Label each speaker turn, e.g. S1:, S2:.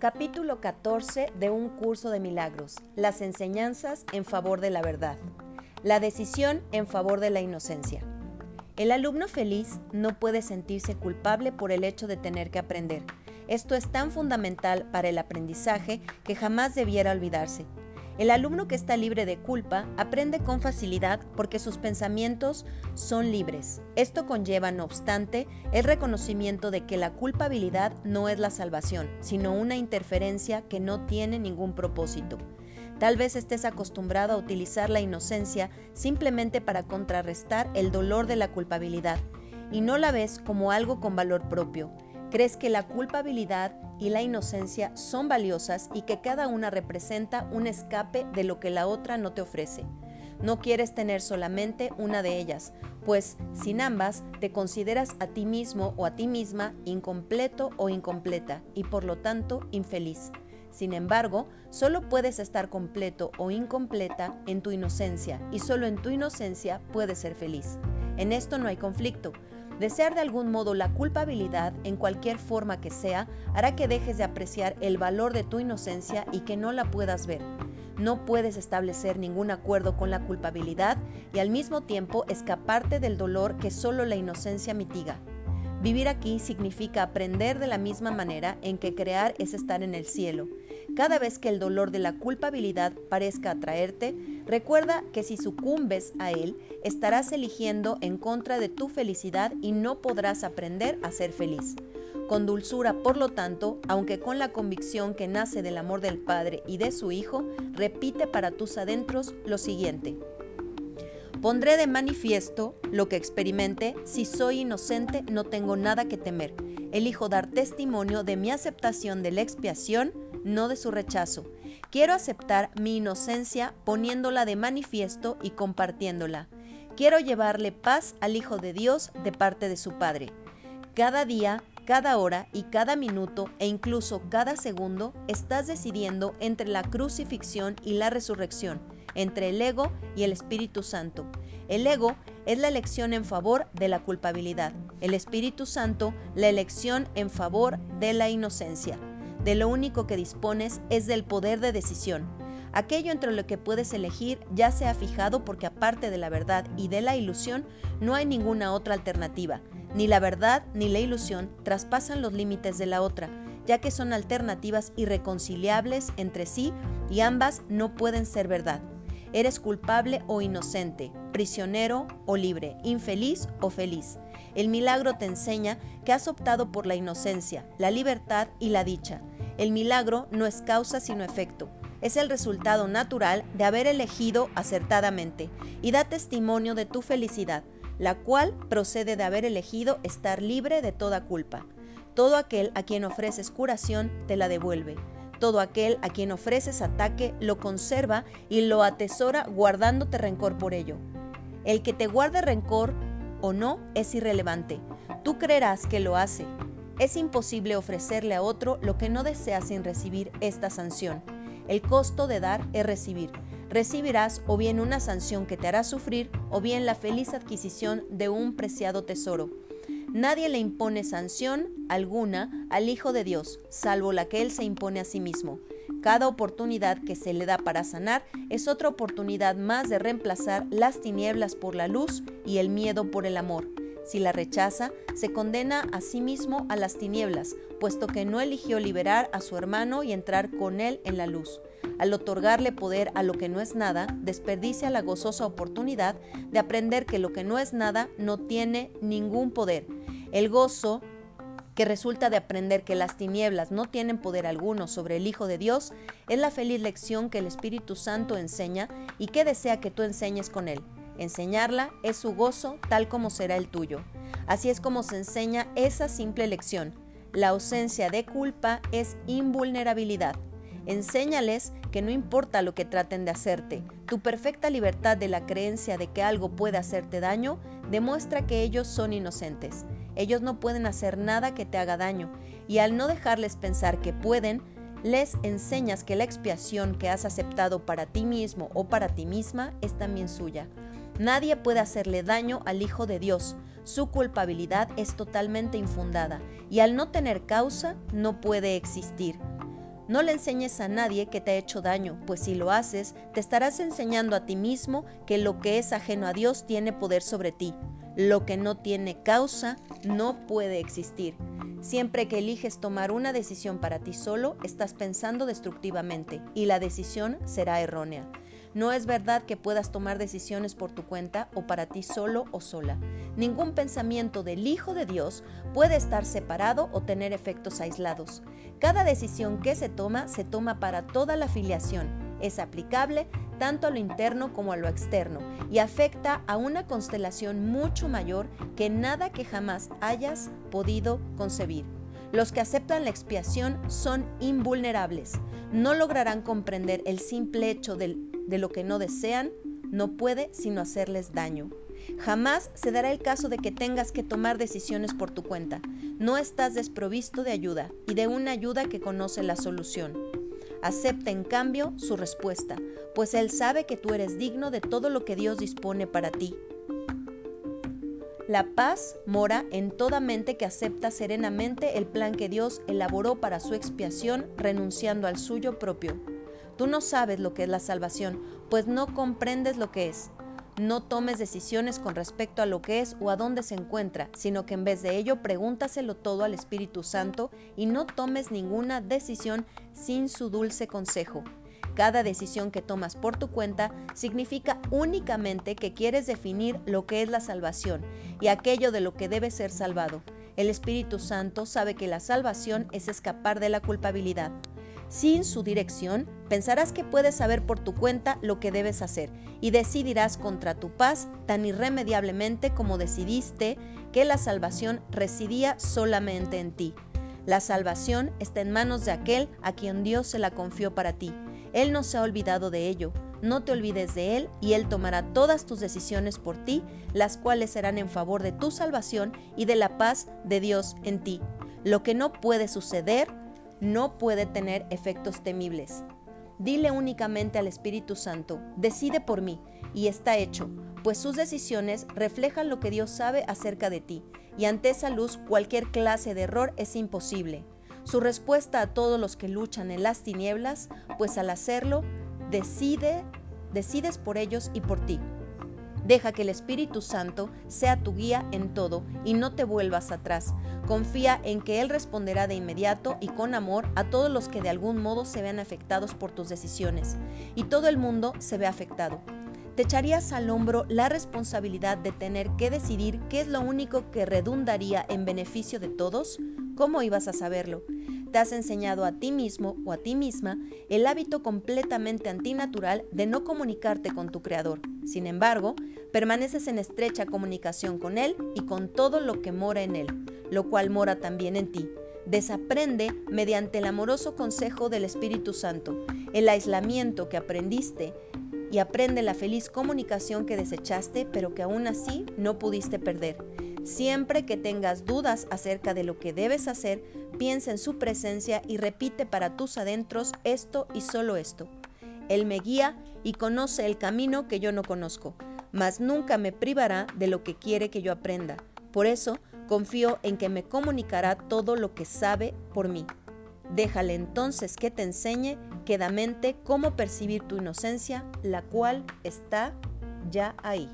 S1: Capítulo 14 de un curso de milagros. Las enseñanzas en favor de la verdad. La decisión en favor de la inocencia. El alumno feliz no puede sentirse culpable por el hecho de tener que aprender. Esto es tan fundamental para el aprendizaje que jamás debiera olvidarse. El alumno que está libre de culpa aprende con facilidad porque sus pensamientos son libres. Esto conlleva, no obstante, el reconocimiento de que la culpabilidad no es la salvación, sino una interferencia que no tiene ningún propósito. Tal vez estés acostumbrado a utilizar la inocencia simplemente para contrarrestar el dolor de la culpabilidad y no la ves como algo con valor propio. Crees que la culpabilidad y la inocencia son valiosas y que cada una representa un escape de lo que la otra no te ofrece. No quieres tener solamente una de ellas, pues sin ambas te consideras a ti mismo o a ti misma incompleto o incompleta y por lo tanto infeliz. Sin embargo, solo puedes estar completo o incompleta en tu inocencia y solo en tu inocencia puedes ser feliz. En esto no hay conflicto, Desear de algún modo la culpabilidad, en cualquier forma que sea, hará que dejes de apreciar el valor de tu inocencia y que no la puedas ver. No puedes establecer ningún acuerdo con la culpabilidad y al mismo tiempo escaparte del dolor que solo la inocencia mitiga. Vivir aquí significa aprender de la misma manera en que crear es estar en el cielo. Cada vez que el dolor de la culpabilidad parezca atraerte, recuerda que si sucumbes a él, estarás eligiendo en contra de tu felicidad y no podrás aprender a ser feliz. Con dulzura, por lo tanto, aunque con la convicción que nace del amor del Padre y de su Hijo, repite para tus adentros lo siguiente. Pondré de manifiesto lo que experimente, si soy inocente no tengo nada que temer. Elijo dar testimonio de mi aceptación de la expiación, no de su rechazo. Quiero aceptar mi inocencia poniéndola de manifiesto y compartiéndola. Quiero llevarle paz al Hijo de Dios de parte de su Padre. Cada día, cada hora y cada minuto e incluso cada segundo estás decidiendo entre la crucifixión y la resurrección entre el ego y el Espíritu Santo. El ego es la elección en favor de la culpabilidad, el Espíritu Santo la elección en favor de la inocencia. De lo único que dispones es del poder de decisión. Aquello entre lo que puedes elegir ya se ha fijado porque aparte de la verdad y de la ilusión no hay ninguna otra alternativa. Ni la verdad ni la ilusión traspasan los límites de la otra, ya que son alternativas irreconciliables entre sí y ambas no pueden ser verdad. Eres culpable o inocente, prisionero o libre, infeliz o feliz. El milagro te enseña que has optado por la inocencia, la libertad y la dicha. El milagro no es causa sino efecto. Es el resultado natural de haber elegido acertadamente y da testimonio de tu felicidad, la cual procede de haber elegido estar libre de toda culpa. Todo aquel a quien ofreces curación te la devuelve. Todo aquel a quien ofreces ataque lo conserva y lo atesora guardándote rencor por ello. El que te guarde rencor o no es irrelevante. Tú creerás que lo hace. Es imposible ofrecerle a otro lo que no desea sin recibir esta sanción. El costo de dar es recibir. Recibirás o bien una sanción que te hará sufrir o bien la feliz adquisición de un preciado tesoro. Nadie le impone sanción alguna al Hijo de Dios, salvo la que Él se impone a sí mismo. Cada oportunidad que se le da para sanar es otra oportunidad más de reemplazar las tinieblas por la luz y el miedo por el amor. Si la rechaza, se condena a sí mismo a las tinieblas, puesto que no eligió liberar a su hermano y entrar con él en la luz. Al otorgarle poder a lo que no es nada, desperdicia la gozosa oportunidad de aprender que lo que no es nada no tiene ningún poder el gozo que resulta de aprender que las tinieblas no tienen poder alguno sobre el Hijo de Dios es la feliz lección que el Espíritu Santo enseña y que desea que tú enseñes con él. Enseñarla es su gozo tal como será el tuyo. Así es como se enseña esa simple lección. La ausencia de culpa es invulnerabilidad. Enséñales que no importa lo que traten de hacerte, tu perfecta libertad de la creencia de que algo puede hacerte daño demuestra que ellos son inocentes. Ellos no pueden hacer nada que te haga daño y al no dejarles pensar que pueden, les enseñas que la expiación que has aceptado para ti mismo o para ti misma es también suya. Nadie puede hacerle daño al Hijo de Dios. Su culpabilidad es totalmente infundada y al no tener causa no puede existir. No le enseñes a nadie que te ha hecho daño, pues si lo haces, te estarás enseñando a ti mismo que lo que es ajeno a Dios tiene poder sobre ti. Lo que no tiene causa no puede existir. Siempre que eliges tomar una decisión para ti solo, estás pensando destructivamente y la decisión será errónea. No es verdad que puedas tomar decisiones por tu cuenta o para ti solo o sola. Ningún pensamiento del Hijo de Dios puede estar separado o tener efectos aislados. Cada decisión que se toma se toma para toda la filiación. Es aplicable tanto a lo interno como a lo externo y afecta a una constelación mucho mayor que nada que jamás hayas podido concebir. Los que aceptan la expiación son invulnerables. No lograrán comprender el simple hecho de lo que no desean, no puede sino hacerles daño. Jamás se dará el caso de que tengas que tomar decisiones por tu cuenta. No estás desprovisto de ayuda y de una ayuda que conoce la solución. Acepta en cambio su respuesta, pues Él sabe que tú eres digno de todo lo que Dios dispone para ti. La paz mora en toda mente que acepta serenamente el plan que Dios elaboró para su expiación, renunciando al suyo propio. Tú no sabes lo que es la salvación, pues no comprendes lo que es. No tomes decisiones con respecto a lo que es o a dónde se encuentra, sino que en vez de ello pregúntaselo todo al Espíritu Santo y no tomes ninguna decisión sin su dulce consejo. Cada decisión que tomas por tu cuenta significa únicamente que quieres definir lo que es la salvación y aquello de lo que debe ser salvado. El Espíritu Santo sabe que la salvación es escapar de la culpabilidad. Sin su dirección, pensarás que puedes saber por tu cuenta lo que debes hacer y decidirás contra tu paz tan irremediablemente como decidiste que la salvación residía solamente en ti. La salvación está en manos de aquel a quien Dios se la confió para ti. Él no se ha olvidado de ello. No te olvides de Él y Él tomará todas tus decisiones por ti, las cuales serán en favor de tu salvación y de la paz de Dios en ti. Lo que no puede suceder no puede tener efectos temibles. Dile únicamente al Espíritu Santo, decide por mí, y está hecho, pues sus decisiones reflejan lo que Dios sabe acerca de ti, y ante esa luz cualquier clase de error es imposible. Su respuesta a todos los que luchan en las tinieblas, pues al hacerlo, decide, decides por ellos y por ti. Deja que el Espíritu Santo sea tu guía en todo y no te vuelvas atrás. Confía en que Él responderá de inmediato y con amor a todos los que de algún modo se vean afectados por tus decisiones. Y todo el mundo se ve afectado. ¿Te echarías al hombro la responsabilidad de tener que decidir qué es lo único que redundaría en beneficio de todos? ¿Cómo ibas a saberlo? Te has enseñado a ti mismo o a ti misma el hábito completamente antinatural de no comunicarte con tu Creador. Sin embargo, permaneces en estrecha comunicación con Él y con todo lo que mora en Él, lo cual mora también en ti. Desaprende mediante el amoroso consejo del Espíritu Santo, el aislamiento que aprendiste y aprende la feliz comunicación que desechaste, pero que aún así no pudiste perder. Siempre que tengas dudas acerca de lo que debes hacer, piensa en su presencia y repite para tus adentros esto y solo esto. Él me guía y conoce el camino que yo no conozco, mas nunca me privará de lo que quiere que yo aprenda. Por eso confío en que me comunicará todo lo que sabe por mí. Déjale entonces que te enseñe quedamente cómo percibir tu inocencia, la cual está ya ahí.